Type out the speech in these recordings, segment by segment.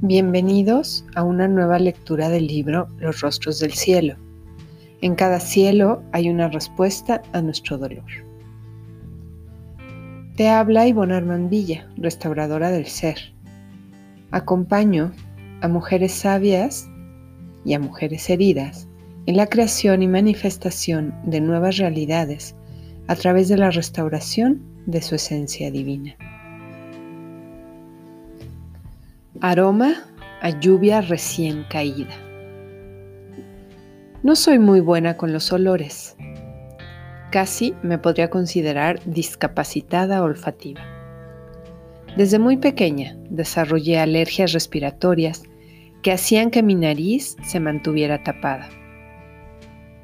Bienvenidos a una nueva lectura del libro Los rostros del cielo. En cada cielo hay una respuesta a nuestro dolor. Te habla Ivonne Armand Villa, restauradora del ser. Acompaño a mujeres sabias y a mujeres heridas en la creación y manifestación de nuevas realidades a través de la restauración de su esencia divina. Aroma a lluvia recién caída. No soy muy buena con los olores. Casi me podría considerar discapacitada olfativa. Desde muy pequeña desarrollé alergias respiratorias que hacían que mi nariz se mantuviera tapada.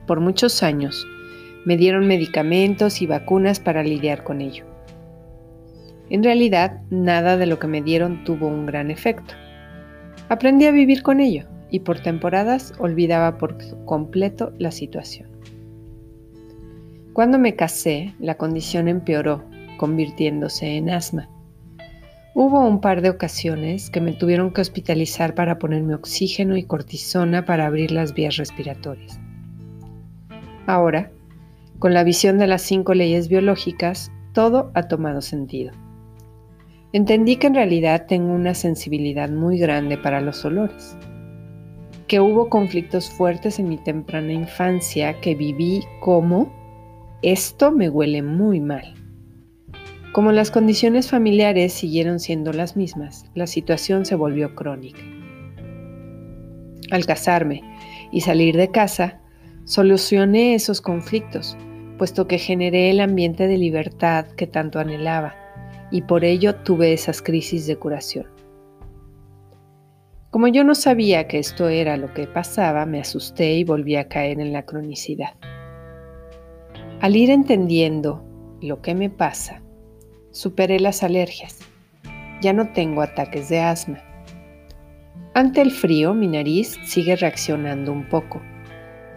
Por muchos años me dieron medicamentos y vacunas para lidiar con ello. En realidad, nada de lo que me dieron tuvo un gran efecto. Aprendí a vivir con ello y por temporadas olvidaba por completo la situación. Cuando me casé, la condición empeoró, convirtiéndose en asma. Hubo un par de ocasiones que me tuvieron que hospitalizar para ponerme oxígeno y cortisona para abrir las vías respiratorias. Ahora, con la visión de las cinco leyes biológicas, todo ha tomado sentido. Entendí que en realidad tengo una sensibilidad muy grande para los olores, que hubo conflictos fuertes en mi temprana infancia que viví como esto me huele muy mal. Como las condiciones familiares siguieron siendo las mismas, la situación se volvió crónica. Al casarme y salir de casa, solucioné esos conflictos, puesto que generé el ambiente de libertad que tanto anhelaba y por ello tuve esas crisis de curación. Como yo no sabía que esto era lo que pasaba, me asusté y volví a caer en la cronicidad. Al ir entendiendo lo que me pasa, superé las alergias. Ya no tengo ataques de asma. Ante el frío, mi nariz sigue reaccionando un poco,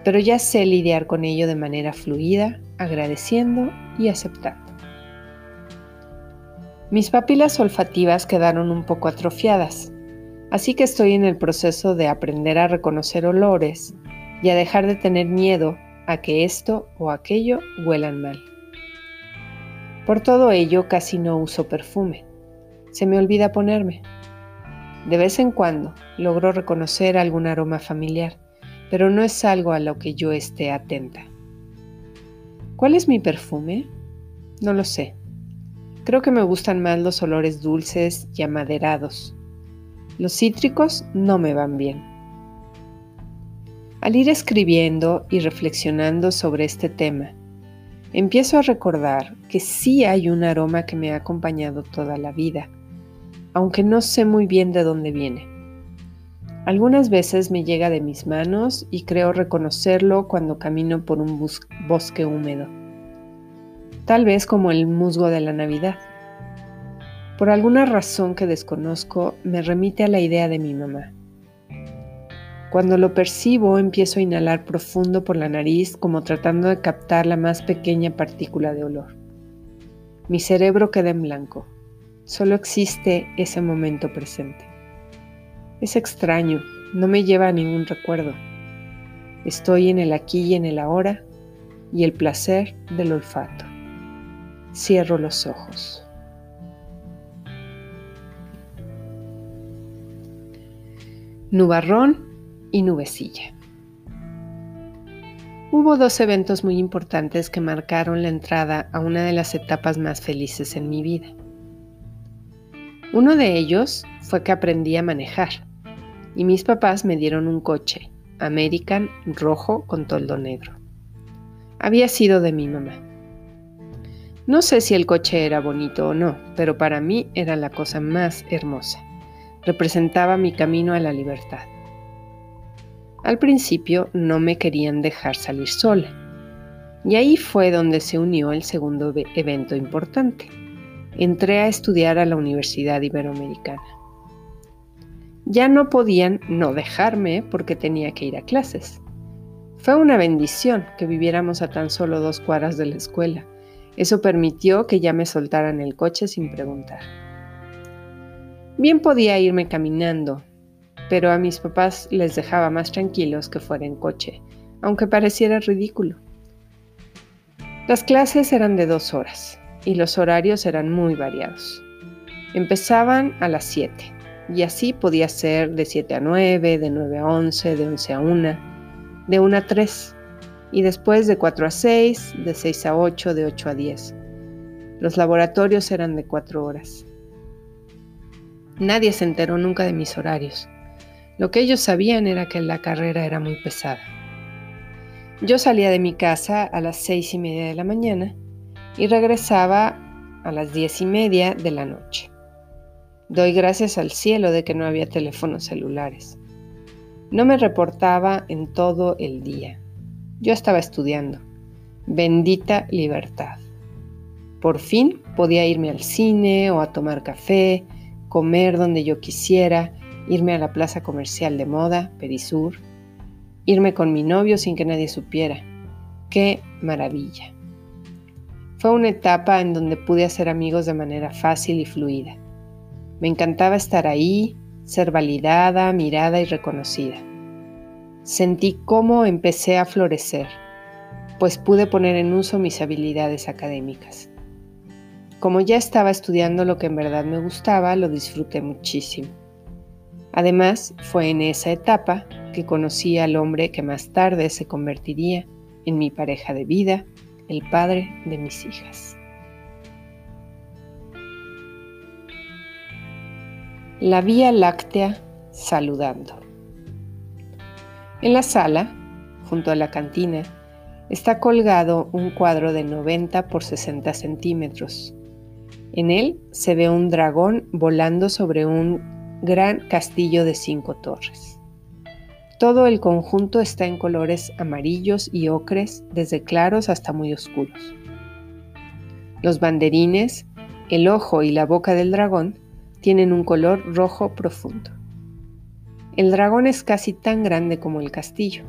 pero ya sé lidiar con ello de manera fluida, agradeciendo y aceptando. Mis papilas olfativas quedaron un poco atrofiadas, así que estoy en el proceso de aprender a reconocer olores y a dejar de tener miedo a que esto o aquello huelan mal. Por todo ello casi no uso perfume. Se me olvida ponerme. De vez en cuando logro reconocer algún aroma familiar, pero no es algo a lo que yo esté atenta. ¿Cuál es mi perfume? No lo sé. Creo que me gustan más los olores dulces y amaderados. Los cítricos no me van bien. Al ir escribiendo y reflexionando sobre este tema, empiezo a recordar que sí hay un aroma que me ha acompañado toda la vida, aunque no sé muy bien de dónde viene. Algunas veces me llega de mis manos y creo reconocerlo cuando camino por un bosque húmedo tal vez como el musgo de la Navidad. Por alguna razón que desconozco, me remite a la idea de mi mamá. Cuando lo percibo, empiezo a inhalar profundo por la nariz como tratando de captar la más pequeña partícula de olor. Mi cerebro queda en blanco. Solo existe ese momento presente. Es extraño, no me lleva a ningún recuerdo. Estoy en el aquí y en el ahora y el placer del olfato. Cierro los ojos. Nubarrón y nubecilla. Hubo dos eventos muy importantes que marcaron la entrada a una de las etapas más felices en mi vida. Uno de ellos fue que aprendí a manejar y mis papás me dieron un coche, American rojo con toldo negro. Había sido de mi mamá. No sé si el coche era bonito o no, pero para mí era la cosa más hermosa. Representaba mi camino a la libertad. Al principio no me querían dejar salir sola. Y ahí fue donde se unió el segundo evento importante. Entré a estudiar a la Universidad Iberoamericana. Ya no podían no dejarme porque tenía que ir a clases. Fue una bendición que viviéramos a tan solo dos cuadras de la escuela eso permitió que ya me soltaran el coche sin preguntar. Bien podía irme caminando, pero a mis papás les dejaba más tranquilos que fuera en coche, aunque pareciera ridículo. Las clases eran de dos horas y los horarios eran muy variados. Empezaban a las 7 y así podía ser de 7 a 9, de 9 a 11, de 11 a 1, de 1 a 3 y después de 4 a 6, de 6 a 8, de 8 a 10. Los laboratorios eran de 4 horas. Nadie se enteró nunca de mis horarios. Lo que ellos sabían era que la carrera era muy pesada. Yo salía de mi casa a las seis y media de la mañana y regresaba a las diez y media de la noche. Doy gracias al cielo de que no había teléfonos celulares. No me reportaba en todo el día. Yo estaba estudiando. Bendita libertad. Por fin podía irme al cine o a tomar café, comer donde yo quisiera, irme a la plaza comercial de moda, Perisur, irme con mi novio sin que nadie supiera. ¡Qué maravilla! Fue una etapa en donde pude hacer amigos de manera fácil y fluida. Me encantaba estar ahí, ser validada, mirada y reconocida. Sentí cómo empecé a florecer, pues pude poner en uso mis habilidades académicas. Como ya estaba estudiando lo que en verdad me gustaba, lo disfruté muchísimo. Además, fue en esa etapa que conocí al hombre que más tarde se convertiría en mi pareja de vida, el padre de mis hijas. La Vía Láctea saludando. En la sala, junto a la cantina, está colgado un cuadro de 90 por 60 centímetros. En él se ve un dragón volando sobre un gran castillo de cinco torres. Todo el conjunto está en colores amarillos y ocres, desde claros hasta muy oscuros. Los banderines, el ojo y la boca del dragón tienen un color rojo profundo. El dragón es casi tan grande como el castillo,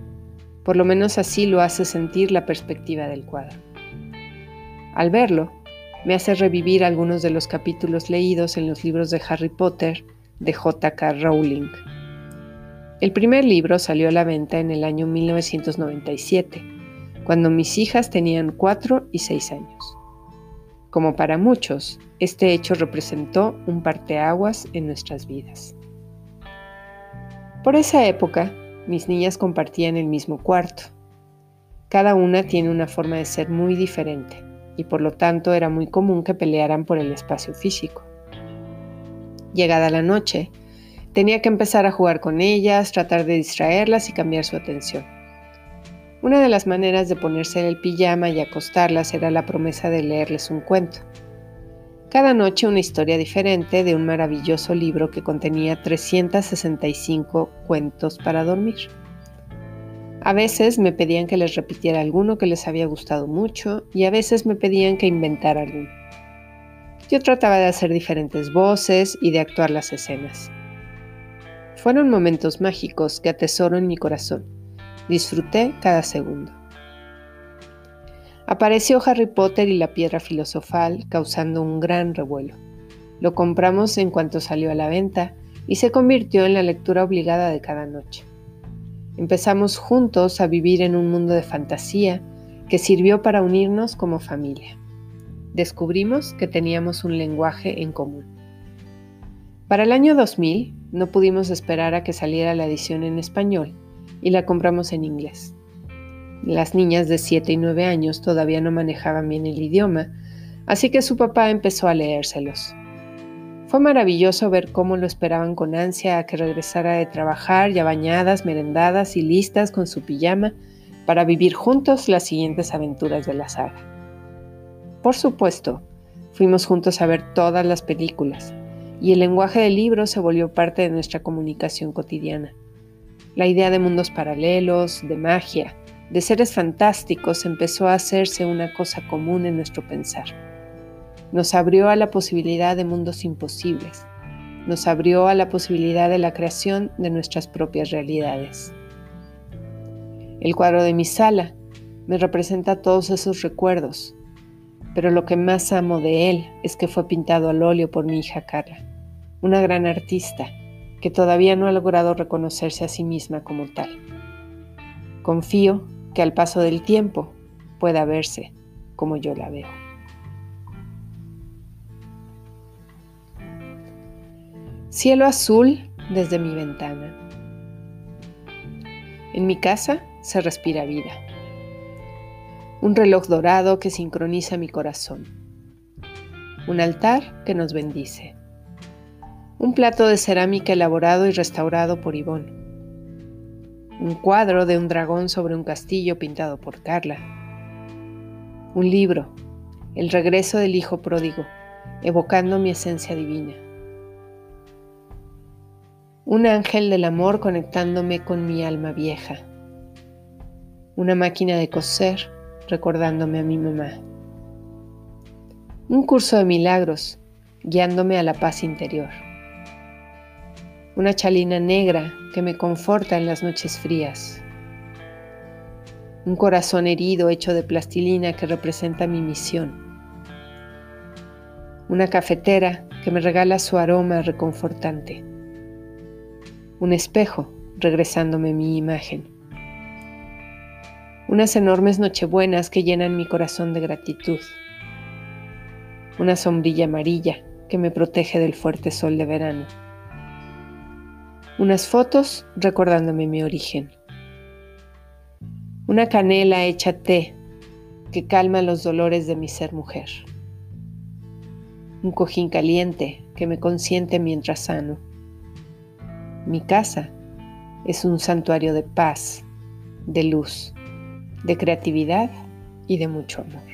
por lo menos así lo hace sentir la perspectiva del cuadro. Al verlo, me hace revivir algunos de los capítulos leídos en los libros de Harry Potter de J.K. Rowling. El primer libro salió a la venta en el año 1997, cuando mis hijas tenían 4 y 6 años. Como para muchos, este hecho representó un parteaguas en nuestras vidas. Por esa época, mis niñas compartían el mismo cuarto. Cada una tiene una forma de ser muy diferente y por lo tanto era muy común que pelearan por el espacio físico. Llegada la noche, Tenía que empezar a jugar con ellas, tratar de distraerlas y cambiar su atención. Una de las maneras de ponerse el pijama y acostarlas era la promesa de leerles un cuento. Cada noche una historia diferente de un maravilloso libro que contenía 365 cuentos para dormir. A veces me pedían que les repitiera alguno que les había gustado mucho y a veces me pedían que inventara alguno. Yo trataba de hacer diferentes voces y de actuar las escenas. Fueron momentos mágicos que atesoro en mi corazón. Disfruté cada segundo. Apareció Harry Potter y la piedra filosofal causando un gran revuelo. Lo compramos en cuanto salió a la venta y se convirtió en la lectura obligada de cada noche. Empezamos juntos a vivir en un mundo de fantasía que sirvió para unirnos como familia. Descubrimos que teníamos un lenguaje en común. Para el año 2000 no pudimos esperar a que saliera la edición en español y la compramos en inglés. Las niñas de 7 y 9 años todavía no manejaban bien el idioma, así que su papá empezó a leérselos. Fue maravilloso ver cómo lo esperaban con ansia a que regresara de trabajar ya bañadas, merendadas y listas con su pijama para vivir juntos las siguientes aventuras de la saga. Por supuesto, fuimos juntos a ver todas las películas, y el lenguaje del libro se volvió parte de nuestra comunicación cotidiana. La idea de mundos paralelos, de magia, de seres fantásticos empezó a hacerse una cosa común en nuestro pensar. Nos abrió a la posibilidad de mundos imposibles, nos abrió a la posibilidad de la creación de nuestras propias realidades. El cuadro de mi sala me representa todos esos recuerdos, pero lo que más amo de él es que fue pintado al óleo por mi hija Carla, una gran artista, que todavía no ha logrado reconocerse a sí misma como tal. Confío que al paso del tiempo pueda verse como yo la veo. Cielo azul desde mi ventana. En mi casa se respira vida. Un reloj dorado que sincroniza mi corazón. Un altar que nos bendice. Un plato de cerámica elaborado y restaurado por Ivonne. Un cuadro de un dragón sobre un castillo pintado por Carla. Un libro, El regreso del hijo pródigo, evocando mi esencia divina. Un ángel del amor conectándome con mi alma vieja, una máquina de coser recordándome a mi mamá, un curso de milagros guiándome a la paz interior, una chalina negra que me conforta en las noches frías, un corazón herido hecho de plastilina que representa mi misión, una cafetera que me regala su aroma reconfortante un espejo regresándome mi imagen. Unas enormes nochebuenas que llenan mi corazón de gratitud. Una sombrilla amarilla que me protege del fuerte sol de verano. Unas fotos recordándome mi origen. Una canela hecha té que calma los dolores de mi ser mujer. Un cojín caliente que me consiente mientras sano mi casa es un santuario de paz, de luz, de creatividad y de mucho amor.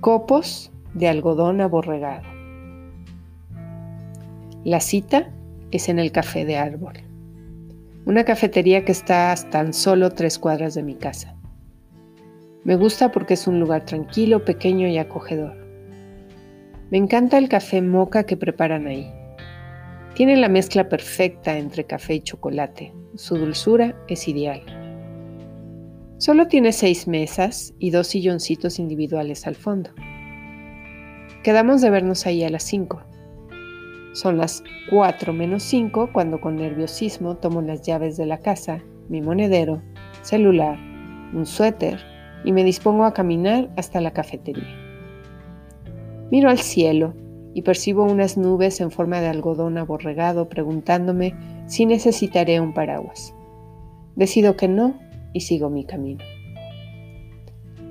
Copos de algodón aborregado. La cita es en el Café de Árbol, una cafetería que está a tan solo tres cuadras de mi casa. Me gusta porque es un lugar tranquilo, pequeño y acogedor. Me encanta el café moca que preparan ahí. Tiene la mezcla perfecta entre café y chocolate. Su dulzura es ideal. Solo tiene seis mesas y dos silloncitos individuales al fondo. Quedamos de vernos ahí a las cinco. Son las cuatro menos cinco cuando con nerviosismo tomo las llaves de la casa, mi monedero, celular, un suéter y me dispongo a caminar hasta la cafetería. Miro al cielo y percibo unas nubes en forma de algodón aborregado preguntándome si necesitaré un paraguas. Decido que no y sigo mi camino.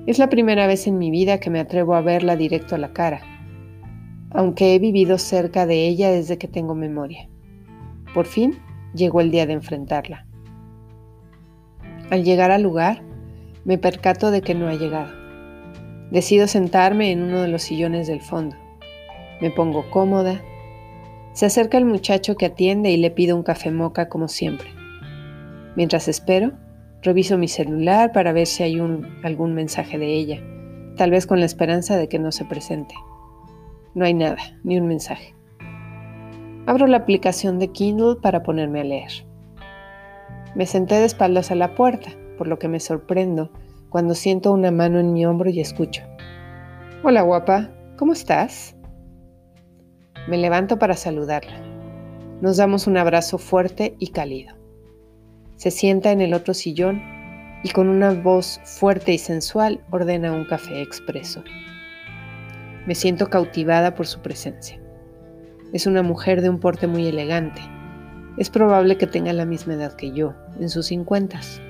Es la primera vez en mi vida que me atrevo a verla directo a la cara, aunque he vivido cerca de ella desde que tengo memoria. Por fin llegó el día de enfrentarla. Al llegar al lugar, me percato de que no ha llegado. Decido sentarme en uno de los sillones del fondo. Me pongo cómoda. Se acerca el muchacho que atiende y le pido un café moca como siempre. Mientras espero, reviso mi celular para ver si hay algún mensaje de ella, tal vez con la esperanza de que no se presente. No hay nada, ni un mensaje. Abro la aplicación de Kindle para ponerme a leer. Me senté de espaldas a la puerta, por lo que me sorprendo cuando siento una mano en mi hombro y escucho. Hola guapa, ¿cómo estás? Me levanto para saludarla. Nos damos un abrazo fuerte y cálido. Se sienta en el otro sillón y con una voz fuerte y sensual ordena un café expreso. Me siento cautivada por su presencia. Es una mujer de un porte muy elegante. Es probable que tenga la misma edad que yo, en sus cincuentas.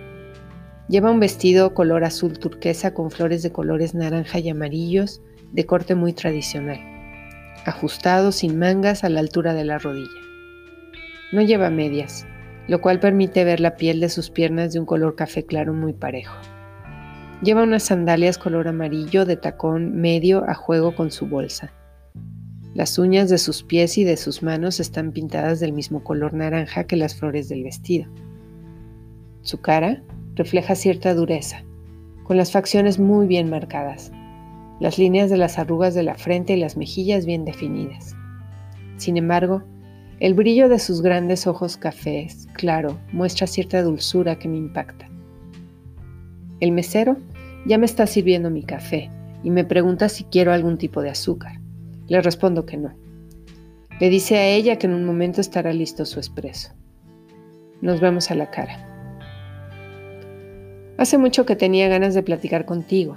Lleva un vestido color azul turquesa con flores de colores naranja y amarillos de corte muy tradicional, ajustado sin mangas a la altura de la rodilla. No lleva medias, lo cual permite ver la piel de sus piernas de un color café claro muy parejo. Lleva unas sandalias color amarillo de tacón medio a juego con su bolsa. Las uñas de sus pies y de sus manos están pintadas del mismo color naranja que las flores del vestido. Su cara refleja cierta dureza, con las facciones muy bien marcadas, las líneas de las arrugas de la frente y las mejillas bien definidas. Sin embargo, el brillo de sus grandes ojos cafés, claro, muestra cierta dulzura que me impacta. El mesero ya me está sirviendo mi café y me pregunta si quiero algún tipo de azúcar. Le respondo que no. Le dice a ella que en un momento estará listo su expreso. Nos vemos a la cara. Hace mucho que tenía ganas de platicar contigo.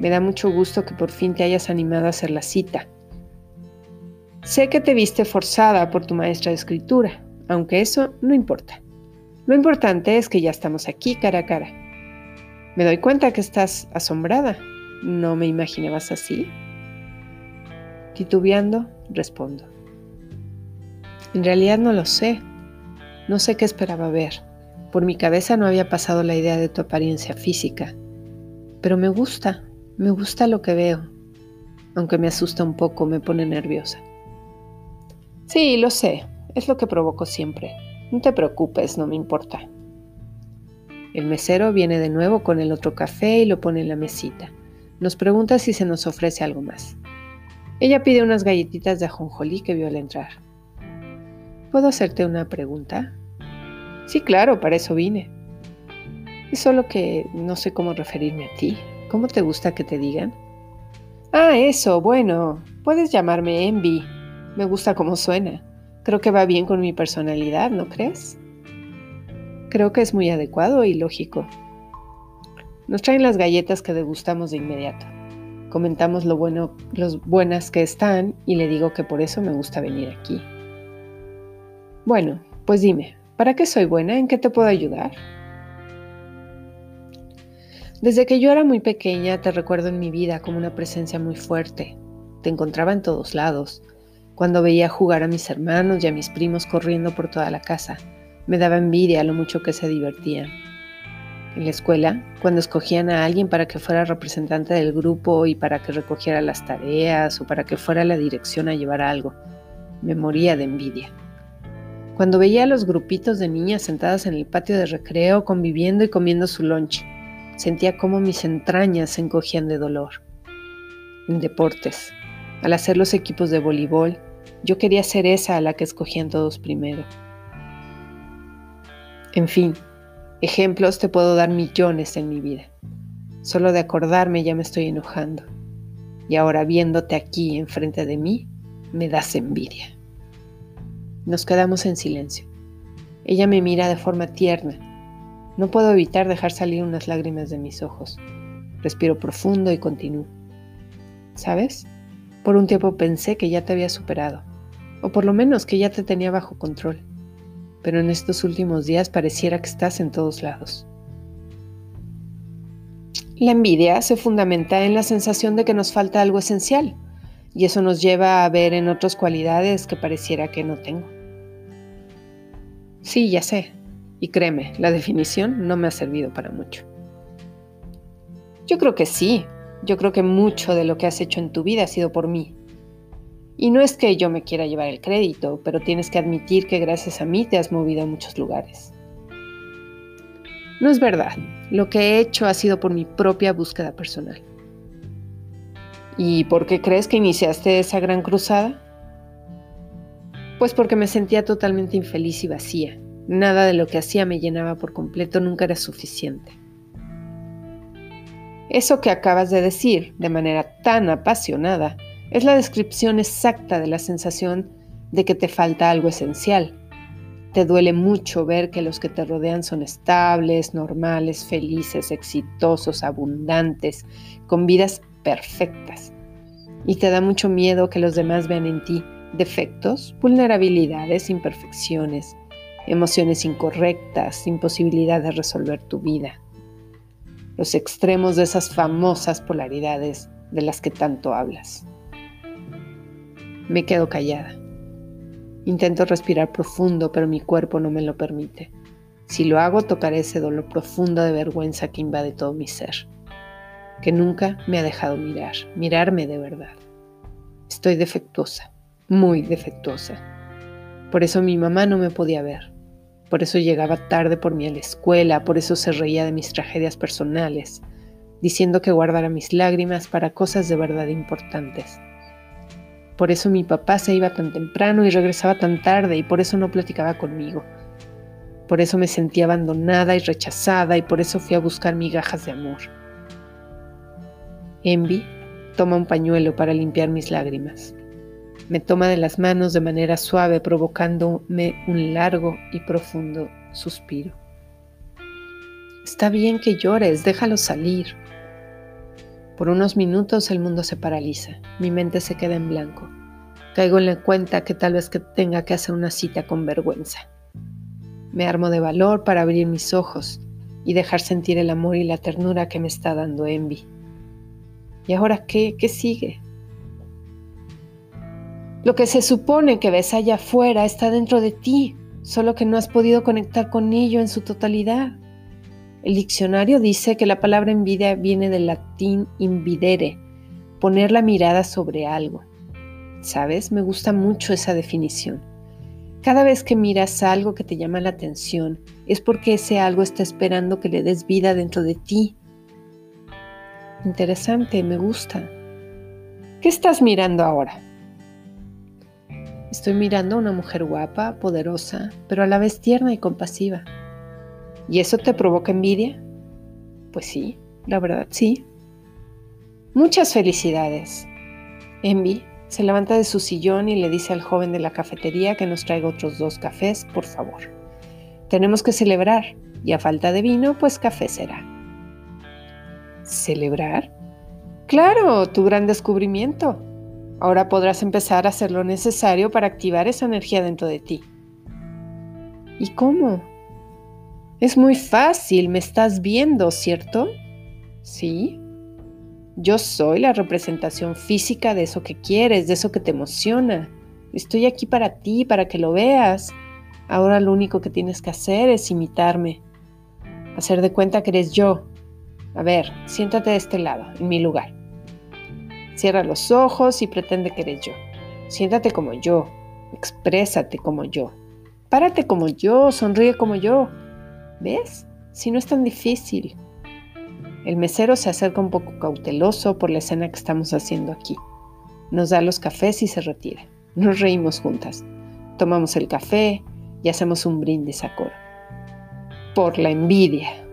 Me da mucho gusto que por fin te hayas animado a hacer la cita. Sé que te viste forzada por tu maestra de escritura, aunque eso no importa. Lo importante es que ya estamos aquí cara a cara. Me doy cuenta que estás asombrada. No me imaginabas así. Titubeando, respondo. En realidad no lo sé. No sé qué esperaba ver. Por mi cabeza no había pasado la idea de tu apariencia física. Pero me gusta, me gusta lo que veo. Aunque me asusta un poco, me pone nerviosa. Sí, lo sé. Es lo que provoco siempre. No te preocupes, no me importa. El mesero viene de nuevo con el otro café y lo pone en la mesita. Nos pregunta si se nos ofrece algo más. Ella pide unas galletitas de ajonjolí que vio al entrar. ¿Puedo hacerte una pregunta? Sí, claro, para eso vine. Es solo que no sé cómo referirme a ti. ¿Cómo te gusta que te digan? Ah, eso, bueno, puedes llamarme Envy. Me gusta cómo suena. Creo que va bien con mi personalidad, ¿no crees? Creo que es muy adecuado y lógico. Nos traen las galletas que degustamos de inmediato. Comentamos lo bueno, los buenas que están y le digo que por eso me gusta venir aquí. Bueno, pues dime, ¿para qué soy buena? ¿En qué te puedo ayudar? Desde que yo era muy pequeña te recuerdo en mi vida como una presencia muy fuerte. Te encontraba en todos lados cuando veía jugar a mis hermanos y a mis primos corriendo por toda la casa, me daba envidia lo mucho que se divertían. En la escuela, cuando escogían a alguien para que fuera representante del grupo y para que recogiera las tareas o para que fuera a la dirección a llevar algo, me moría de envidia. Cuando veía a los grupitos de niñas sentadas en el patio de recreo conviviendo y comiendo su lunch, sentía como mis entrañas se encogían de dolor. En deportes, al hacer los equipos de voleibol, yo quería ser esa a la que escogían todos primero. En fin, ejemplos te puedo dar millones en mi vida. Solo de acordarme ya me estoy enojando. Y ahora viéndote aquí enfrente de mí, me das envidia. Nos quedamos en silencio. Ella me mira de forma tierna. No puedo evitar dejar salir unas lágrimas de mis ojos. Respiro profundo y continúo. ¿Sabes? Por un tiempo pensé que ya te había superado, o por lo menos que ya te tenía bajo control, pero en estos últimos días pareciera que estás en todos lados. La envidia se fundamenta en la sensación de que nos falta algo esencial, y eso nos lleva a ver en otras cualidades que pareciera que no tengo. Sí, ya sé, y créeme, la definición no me ha servido para mucho. Yo creo que sí, yo creo que mucho de lo que has hecho en tu vida ha sido por mí. Y no es que yo me quiera llevar el crédito, pero tienes que admitir que gracias a mí te has movido a muchos lugares. No es verdad. Lo que he hecho ha sido por mi propia búsqueda personal. ¿Y por qué crees que iniciaste esa gran cruzada? Pues porque me sentía totalmente infeliz y vacía. Nada de lo que hacía me llenaba por completo, nunca era suficiente. Eso que acabas de decir de manera tan apasionada es la descripción exacta de la sensación de que te falta algo esencial. Te duele mucho ver que los que te rodean son estables, normales, felices, exitosos, abundantes, con vidas perfectas. Y te da mucho miedo que los demás vean en ti defectos, vulnerabilidades, imperfecciones, emociones incorrectas, imposibilidad de resolver tu vida los extremos de esas famosas polaridades de las que tanto hablas. Me quedo callada. Intento respirar profundo, pero mi cuerpo no me lo permite. Si lo hago, tocaré ese dolor profundo de vergüenza que invade todo mi ser, que nunca me ha dejado mirar, mirarme de verdad. Estoy defectuosa, muy defectuosa. Por eso mi mamá no me podía ver. Por eso llegaba tarde por mí a la escuela, por eso se reía de mis tragedias personales, diciendo que guardara mis lágrimas para cosas de verdad importantes. Por eso mi papá se iba tan temprano y regresaba tan tarde y por eso no platicaba conmigo. Por eso me sentía abandonada y rechazada y por eso fui a buscar migajas de amor. Envy toma un pañuelo para limpiar mis lágrimas. Me toma de las manos de manera suave, provocándome un largo y profundo suspiro. Está bien que llores, déjalo salir. Por unos minutos el mundo se paraliza, mi mente se queda en blanco. Caigo en la cuenta que tal vez que tenga que hacer una cita con vergüenza. Me armo de valor para abrir mis ojos y dejar sentir el amor y la ternura que me está dando Envy. ¿Y ahora qué? ¿Qué sigue? Lo que se supone que ves allá afuera está dentro de ti, solo que no has podido conectar con ello en su totalidad. El diccionario dice que la palabra envidia viene del latín invidere, poner la mirada sobre algo. ¿Sabes? Me gusta mucho esa definición. Cada vez que miras algo que te llama la atención, es porque ese algo está esperando que le des vida dentro de ti. Interesante, me gusta. ¿Qué estás mirando ahora? Estoy mirando a una mujer guapa, poderosa, pero a la vez tierna y compasiva. ¿Y eso te provoca envidia? Pues sí, la verdad sí. Muchas felicidades. Envy se levanta de su sillón y le dice al joven de la cafetería que nos traiga otros dos cafés, por favor. Tenemos que celebrar, y a falta de vino, pues café será. ¿Celebrar? Claro, tu gran descubrimiento. Ahora podrás empezar a hacer lo necesario para activar esa energía dentro de ti. ¿Y cómo? Es muy fácil, me estás viendo, ¿cierto? Sí. Yo soy la representación física de eso que quieres, de eso que te emociona. Estoy aquí para ti, para que lo veas. Ahora lo único que tienes que hacer es imitarme. Hacer de cuenta que eres yo. A ver, siéntate de este lado, en mi lugar. Cierra los ojos y pretende que eres yo. Siéntate como yo. Exprésate como yo. Párate como yo, sonríe como yo. ¿Ves? Si no es tan difícil. El mesero se acerca un poco cauteloso por la escena que estamos haciendo aquí. Nos da los cafés y se retira. Nos reímos juntas. Tomamos el café y hacemos un brindis a coro. Por la envidia.